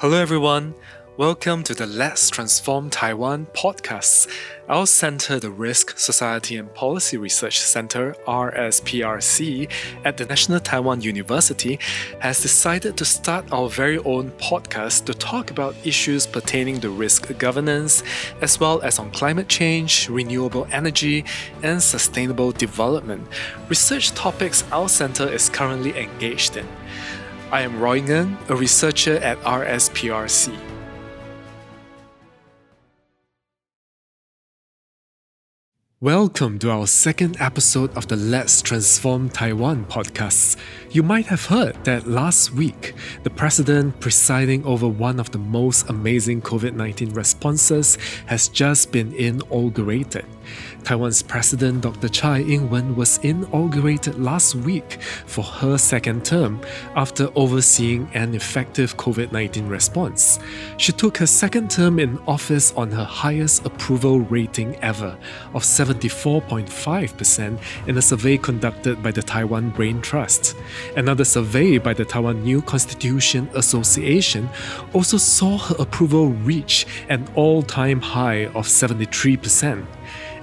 Hello, everyone. Welcome to the Let's Transform Taiwan podcast. Our center, the Risk, Society and Policy Research Center, RSPRC, at the National Taiwan University, has decided to start our very own podcast to talk about issues pertaining to risk governance, as well as on climate change, renewable energy, and sustainable development, research topics our center is currently engaged in. I am Roy a researcher at RSPRC. Welcome to our second episode of the Let's Transform Taiwan podcast. You might have heard that last week, the president presiding over one of the most amazing COVID 19 responses has just been inaugurated. Taiwan's President Dr. Tsai Ing wen was inaugurated last week for her second term after overseeing an effective COVID 19 response. She took her second term in office on her highest approval rating ever of 74.5% in a survey conducted by the Taiwan Brain Trust. Another survey by the Taiwan New Constitution Association also saw her approval reach an all time high of 73%.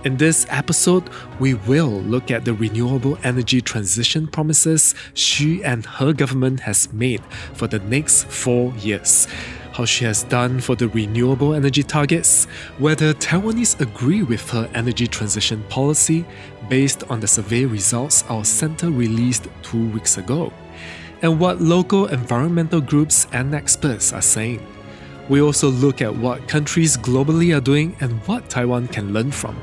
In this episode, we will look at the renewable energy transition promises she and her government has made for the next four years. How she has done for the renewable energy targets, whether Taiwanese agree with her energy transition policy based on the survey results our center released two weeks ago, and what local environmental groups and experts are saying. We also look at what countries globally are doing and what Taiwan can learn from.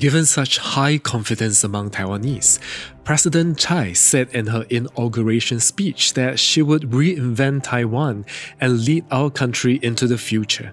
Given such high confidence among Taiwanese, President Tsai said in her inauguration speech that she would reinvent Taiwan and lead our country into the future.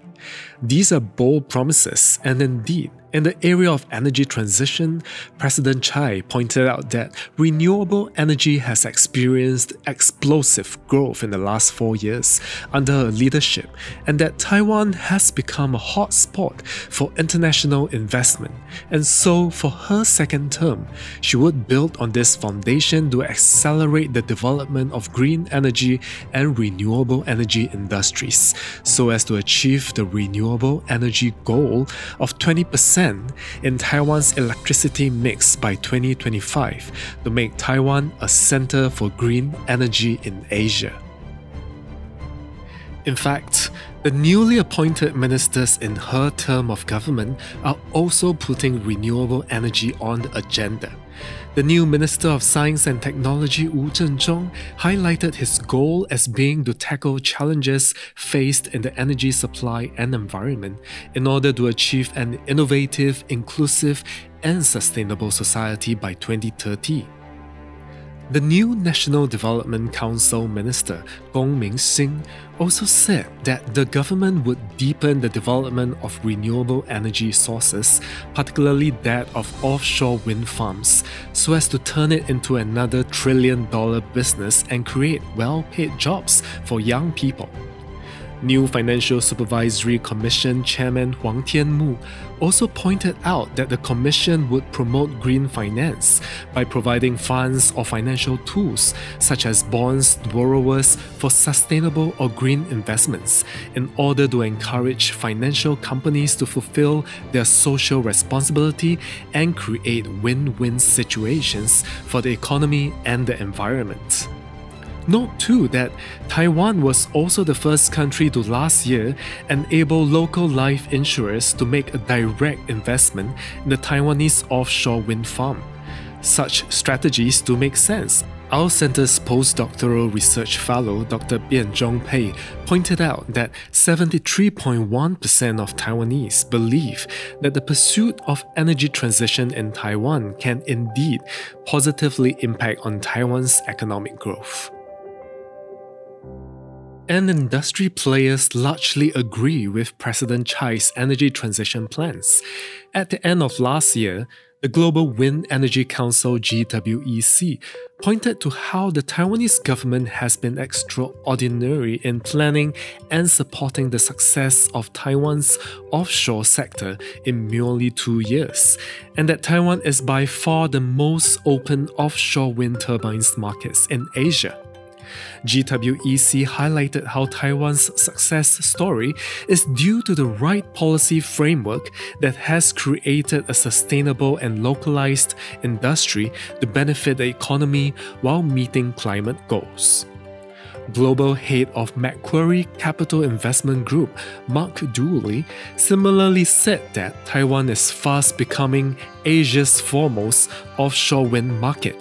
These are bold promises, and indeed, in the area of energy transition, President Tsai pointed out that renewable energy has experienced explosive growth in the last four years under her leadership, and that Taiwan has become a hotspot for international investment. And so, for her second term, she would build on this foundation to accelerate the development of green energy and renewable energy industries so as to achieve the renewable energy goal of 20% in Taiwan's electricity mix by 2025 to make Taiwan a center for green energy in Asia. In fact, the newly appointed ministers in her term of government are also putting renewable energy on the agenda. The new Minister of Science and Technology Wu Zhenzhong highlighted his goal as being to tackle challenges faced in the energy supply and environment in order to achieve an innovative, inclusive, and sustainable society by 2030. The new National Development Council Minister, Gong Ming-sing, also said that the government would deepen the development of renewable energy sources, particularly that of offshore wind farms, so as to turn it into another trillion dollar business and create well paid jobs for young people. New Financial Supervisory Commission Chairman Huang Tianmu also pointed out that the Commission would promote green finance by providing funds or financial tools, such as bonds to borrowers for sustainable or green investments, in order to encourage financial companies to fulfill their social responsibility and create win win situations for the economy and the environment. Note too that Taiwan was also the first country to last year enable local life insurers to make a direct investment in the Taiwanese offshore wind farm. Such strategies do make sense. Our center's postdoctoral research fellow, Dr. Bian Zhong Pei, pointed out that 73.1% of Taiwanese believe that the pursuit of energy transition in Taiwan can indeed positively impact on Taiwan's economic growth and industry players largely agree with President Tsai's energy transition plans. At the end of last year, the Global Wind Energy Council GWEC pointed to how the Taiwanese government has been extraordinary in planning and supporting the success of Taiwan's offshore sector in merely two years, and that Taiwan is by far the most open offshore wind turbines markets in Asia. GWEC highlighted how Taiwan's success story is due to the right policy framework that has created a sustainable and localized industry to benefit the economy while meeting climate goals. Global head of Macquarie Capital Investment Group, Mark Dooley, similarly said that Taiwan is fast becoming Asia's foremost offshore wind market.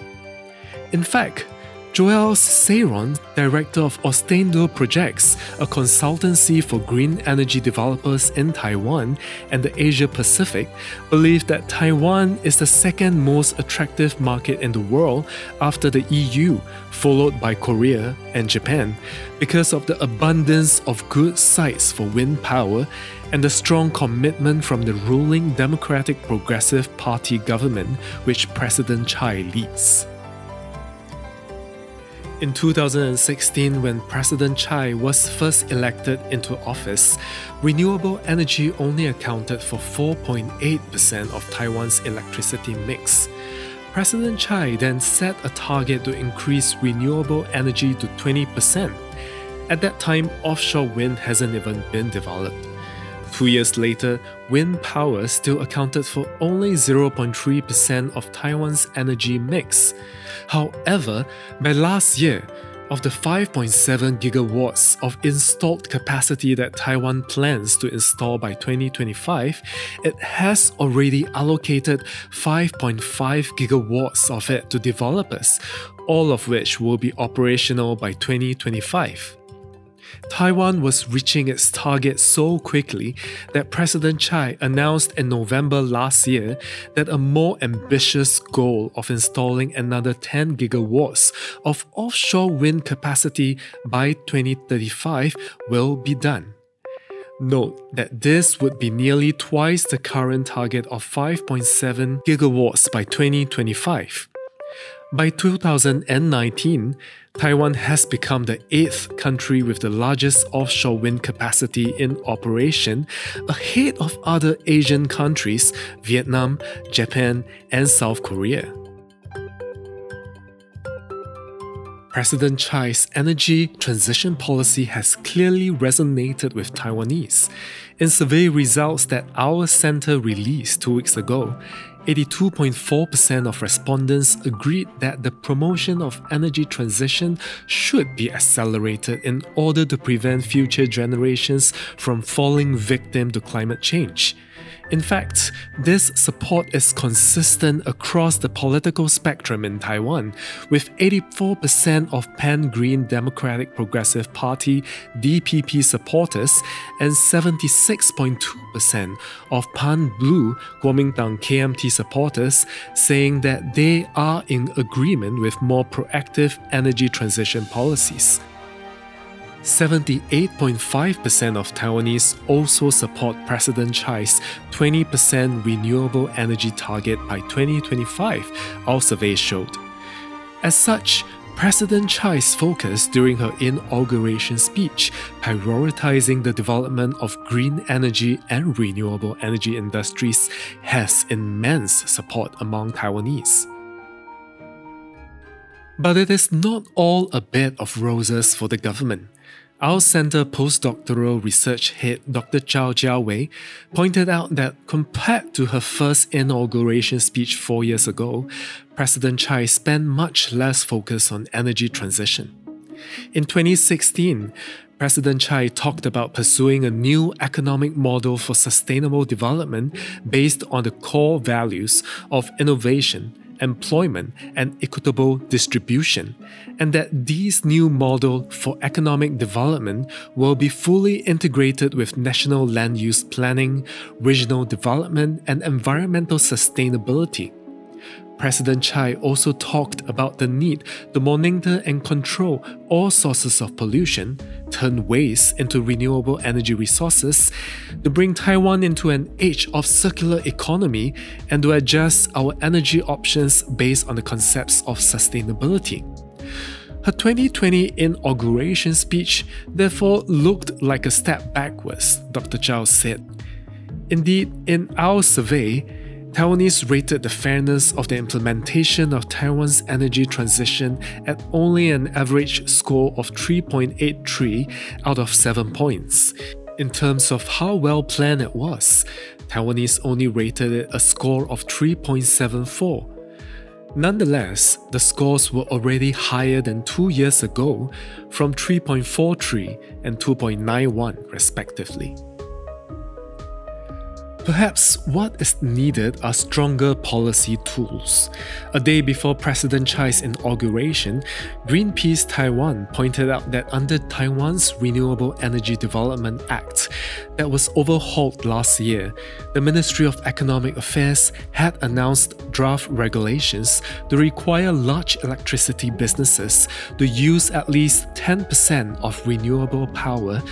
In fact, Joel Sayron, director of Ostendo Projects, a consultancy for green energy developers in Taiwan and the Asia Pacific, believe that Taiwan is the second most attractive market in the world after the EU, followed by Korea and Japan, because of the abundance of good sites for wind power and the strong commitment from the ruling Democratic Progressive Party government which President Tsai leads. In 2016, when President Tsai was first elected into office, renewable energy only accounted for 4.8% of Taiwan's electricity mix. President Tsai then set a target to increase renewable energy to 20%. At that time, offshore wind hasn't even been developed. Two years later, wind power still accounted for only 0.3% of Taiwan's energy mix. However, by last year, of the 5.7 gigawatts of installed capacity that Taiwan plans to install by 2025, it has already allocated 5.5 gigawatts of it to developers, all of which will be operational by 2025. Taiwan was reaching its target so quickly that President Tsai announced in November last year that a more ambitious goal of installing another 10 gigawatts of offshore wind capacity by 2035 will be done. Note that this would be nearly twice the current target of 5.7 gigawatts by 2025. By 2019, Taiwan has become the eighth country with the largest offshore wind capacity in operation, ahead of other Asian countries, Vietnam, Japan, and South Korea. President Tsai's energy transition policy has clearly resonated with Taiwanese. In survey results that our center released two weeks ago, 82.4% of respondents agreed that the promotion of energy transition should be accelerated in order to prevent future generations from falling victim to climate change. In fact, this support is consistent across the political spectrum in Taiwan, with 84% of Pan Green Democratic Progressive Party DPP supporters and 76.2% of Pan Blue Kuomintang KMT supporters saying that they are in agreement with more proactive energy transition policies. 78.5% of Taiwanese also support President Tsai's 20% renewable energy target by 2025, our survey showed. As such, President Tsai's focus during her inauguration speech, prioritizing the development of green energy and renewable energy industries, has immense support among Taiwanese. But it is not all a bed of roses for the government. Our center postdoctoral research head Dr. Chao Jiawei pointed out that compared to her first inauguration speech four years ago, President Tsai spent much less focus on energy transition. In 2016, President Tsai talked about pursuing a new economic model for sustainable development based on the core values of innovation, employment, and equitable distribution, and that these new model for economic development will be fully integrated with national land use planning, regional development, and environmental sustainability. President Tsai also talked about the need to monitor and control all sources of pollution, turn waste into renewable energy resources, to bring Taiwan into an age of circular economy, and to adjust our energy options based on the concepts of sustainability. Her 2020 inauguration speech therefore looked like a step backwards, Dr. Zhao said. Indeed, in our survey, Taiwanese rated the fairness of the implementation of Taiwan's energy transition at only an average score of 3.83 out of 7 points. In terms of how well planned it was, Taiwanese only rated it a score of 3.74. Nonetheless, the scores were already higher than two years ago, from 3.43 and 2.91 respectively. Perhaps what is needed are stronger policy tools. A day before President Tsai's inauguration, Greenpeace Taiwan pointed out that under Taiwan's Renewable Energy Development Act, that was overhauled last year, the Ministry of Economic Affairs had announced draft regulations to require large electricity businesses to use at least 10% of renewable power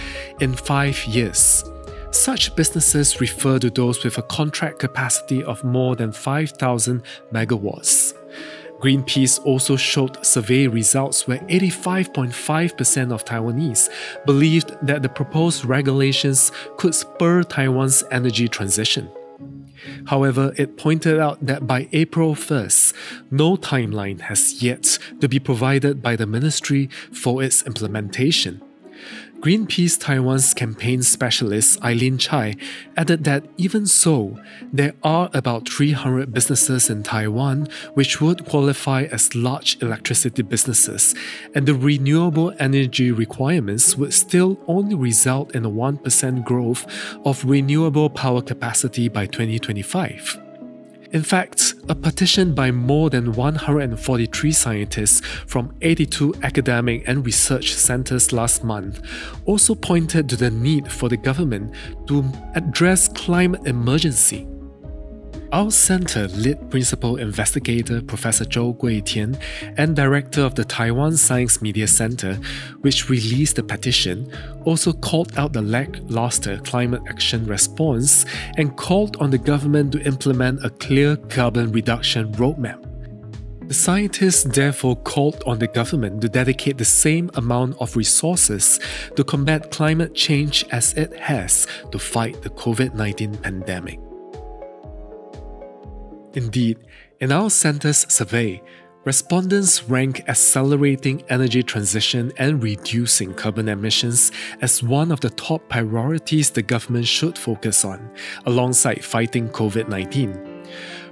in five years. Such businesses refer to those with a contract capacity of more than 5,000 megawatts. Greenpeace also showed survey results where 85.5% of Taiwanese believed that the proposed regulations could spur Taiwan's energy transition. However, it pointed out that by April 1st, no timeline has yet to be provided by the ministry for its implementation. Greenpeace Taiwan's campaign specialist Eileen Chai added that even so, there are about 300 businesses in Taiwan which would qualify as large electricity businesses, and the renewable energy requirements would still only result in a 1% growth of renewable power capacity by 2025. In fact, a petition by more than 143 scientists from 82 academic and research centers last month also pointed to the need for the government to address climate emergency our center lead principal investigator Professor Zhou Guitian and director of the Taiwan Science Media Center, which released the petition, also called out the lackluster climate action response and called on the government to implement a clear carbon reduction roadmap. The scientists therefore called on the government to dedicate the same amount of resources to combat climate change as it has to fight the COVID 19 pandemic. Indeed, in our center's survey, respondents rank accelerating energy transition and reducing carbon emissions as one of the top priorities the government should focus on, alongside fighting COVID 19.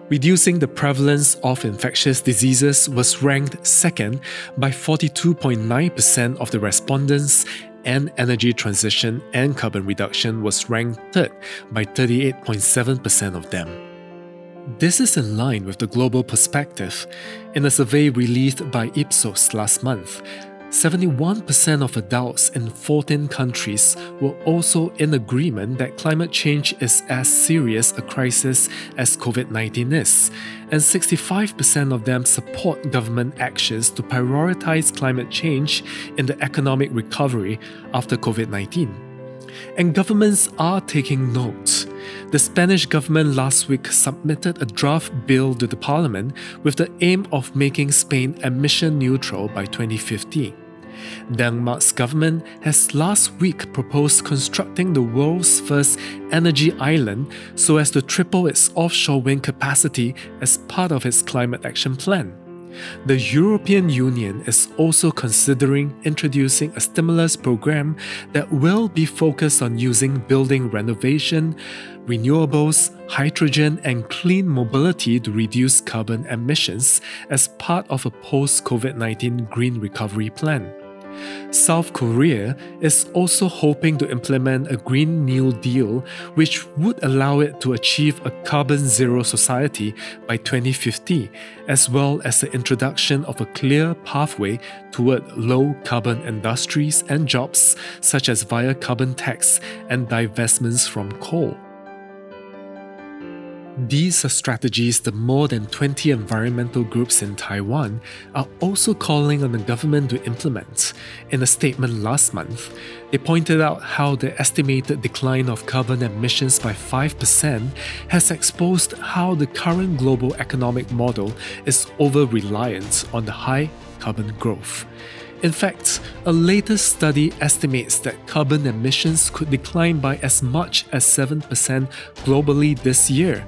Reducing the prevalence of infectious diseases was ranked second by 42.9% of the respondents, and energy transition and carbon reduction was ranked third by 38.7% of them. This is in line with the global perspective. In a survey released by Ipsos last month, 71% of adults in 14 countries were also in agreement that climate change is as serious a crisis as COVID 19 is, and 65% of them support government actions to prioritize climate change in the economic recovery after COVID 19. And governments are taking note the Spanish government last week submitted a draft bill to the parliament with the aim of making Spain emission neutral by 2050. Denmark's government has last week proposed constructing the world's first energy island so as to triple its offshore wind capacity as part of its climate action plan. The European Union is also considering introducing a stimulus program that will be focused on using building renovation, renewables, hydrogen, and clean mobility to reduce carbon emissions as part of a post COVID 19 green recovery plan. South Korea is also hoping to implement a Green New Deal, which would allow it to achieve a carbon zero society by 2050, as well as the introduction of a clear pathway toward low carbon industries and jobs, such as via carbon tax and divestments from coal. These are strategies that more than 20 environmental groups in Taiwan are also calling on the government to implement. In a statement last month, they pointed out how the estimated decline of carbon emissions by 5% has exposed how the current global economic model is over reliant on the high carbon growth. In fact, a latest study estimates that carbon emissions could decline by as much as 7% globally this year.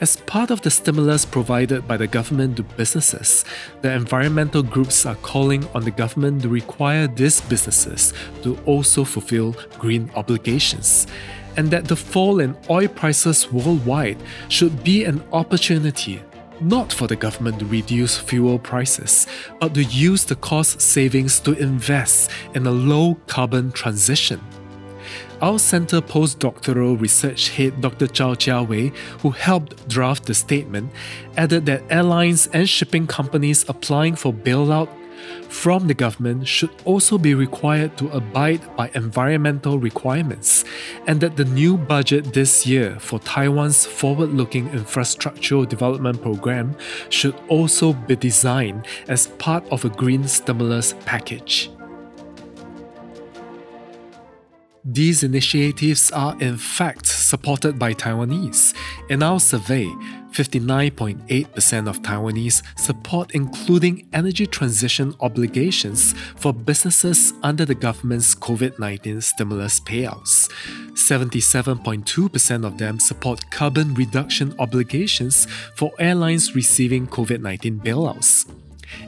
As part of the stimulus provided by the government to businesses, the environmental groups are calling on the government to require these businesses to also fulfill green obligations, and that the fall in oil prices worldwide should be an opportunity not for the government to reduce fuel prices, but to use the cost savings to invest in a low carbon transition. Our center postdoctoral research head Dr. Chao Chia Wei, who helped draft the statement, added that airlines and shipping companies applying for bailout from the government should also be required to abide by environmental requirements, and that the new budget this year for Taiwan's forward looking infrastructural development program should also be designed as part of a green stimulus package. These initiatives are in fact supported by Taiwanese. In our survey, 59.8% of Taiwanese support including energy transition obligations for businesses under the government's COVID 19 stimulus payouts. 77.2% of them support carbon reduction obligations for airlines receiving COVID 19 bailouts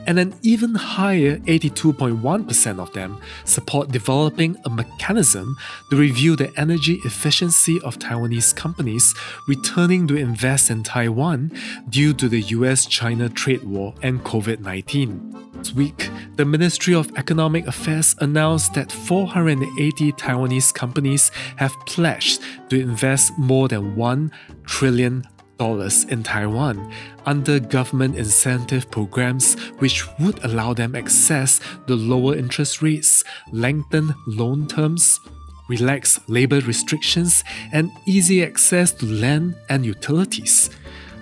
and an even higher 82.1% of them support developing a mechanism to review the energy efficiency of Taiwanese companies returning to invest in Taiwan due to the US China trade war and COVID 19. This week, the Ministry of Economic Affairs announced that 480 Taiwanese companies have pledged to invest more than 1 trillion in Taiwan under government incentive programs which would allow them access to lower interest rates, lengthen loan terms, relax labor restrictions, and easy access to land and utilities.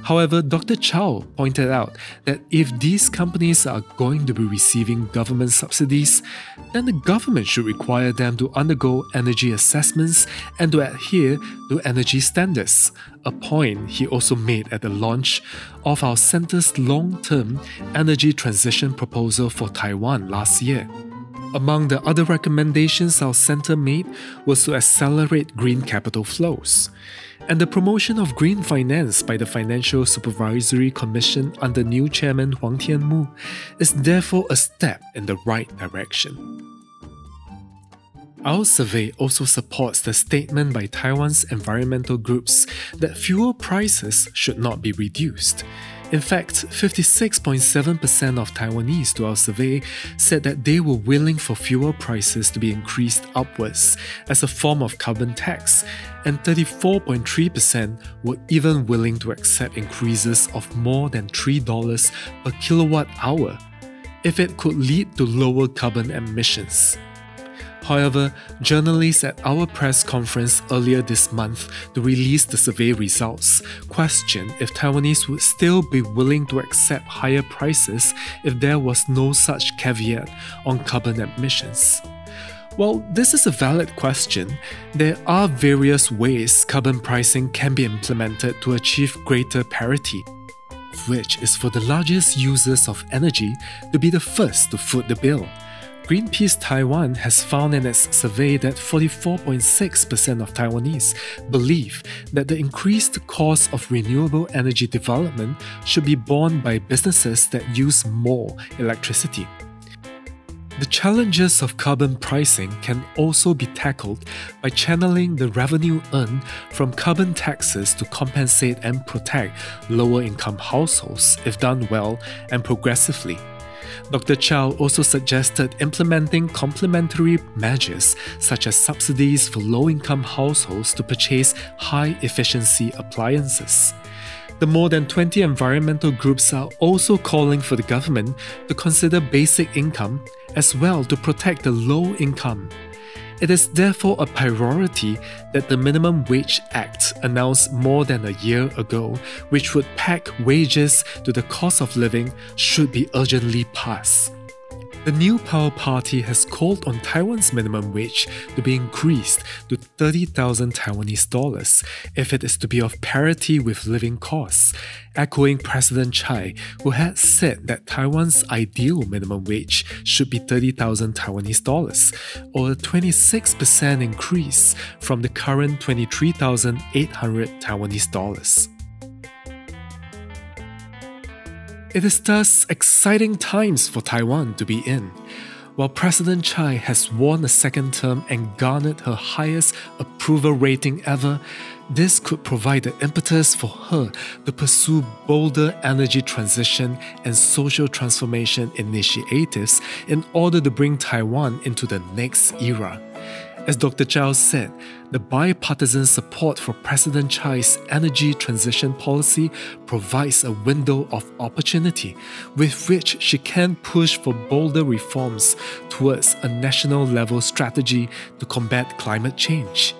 However, Dr. Chow pointed out that if these companies are going to be receiving government subsidies, then the government should require them to undergo energy assessments and to adhere to energy standards, a point he also made at the launch of our center's long term energy transition proposal for Taiwan last year. Among the other recommendations our center made was to accelerate green capital flows and the promotion of green finance by the Financial Supervisory Commission under new chairman Huang Tianmu is therefore a step in the right direction. Our survey also supports the statement by Taiwan's environmental groups that fuel prices should not be reduced. In fact, 56.7% of Taiwanese to our survey said that they were willing for fuel prices to be increased upwards as a form of carbon tax, and 34.3% were even willing to accept increases of more than $3 per kilowatt hour if it could lead to lower carbon emissions. However, journalists at our press conference earlier this month to release the survey results questioned if Taiwanese would still be willing to accept higher prices if there was no such caveat on carbon emissions. While this is a valid question, there are various ways carbon pricing can be implemented to achieve greater parity which is for the largest users of energy to be the first to foot the bill. Greenpeace Taiwan has found in its survey that 44.6% of Taiwanese believe that the increased cost of renewable energy development should be borne by businesses that use more electricity. The challenges of carbon pricing can also be tackled by channeling the revenue earned from carbon taxes to compensate and protect lower income households if done well and progressively. Dr. Chow also suggested implementing complementary measures such as subsidies for low income households to purchase high efficiency appliances. The more than 20 environmental groups are also calling for the government to consider basic income as well to protect the low income it is therefore a priority that the Minimum Wage Act, announced more than a year ago, which would peg wages to the cost of living, should be urgently passed. The New Power Party has called on Taiwan's minimum wage to be increased to 30,000 Taiwanese dollars if it is to be of parity with living costs, echoing President Tsai, who had said that Taiwan's ideal minimum wage should be 30,000 Taiwanese dollars, or a 26% increase from the current 23,800 Taiwanese dollars. It is thus exciting times for Taiwan to be in. While President Tsai has won a second term and garnered her highest approval rating ever, this could provide the impetus for her to pursue bolder energy transition and social transformation initiatives in order to bring Taiwan into the next era. As Dr. Zhao said, the bipartisan support for President Tsai's energy transition policy provides a window of opportunity with which she can push for bolder reforms towards a national level strategy to combat climate change.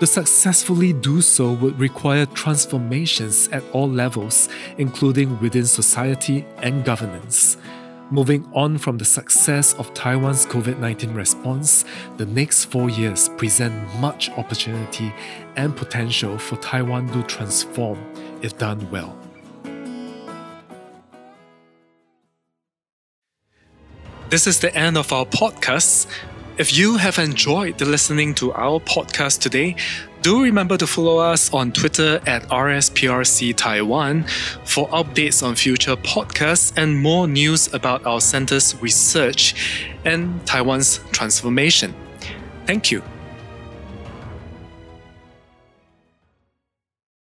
To successfully do so would require transformations at all levels, including within society and governance. Moving on from the success of Taiwan's COVID 19 response, the next four years present much opportunity and potential for Taiwan to transform if done well. This is the end of our podcast. If you have enjoyed listening to our podcast today, do remember to follow us on Twitter at RSPRC Taiwan for updates on future podcasts and more news about our center's research and Taiwan's transformation. Thank you.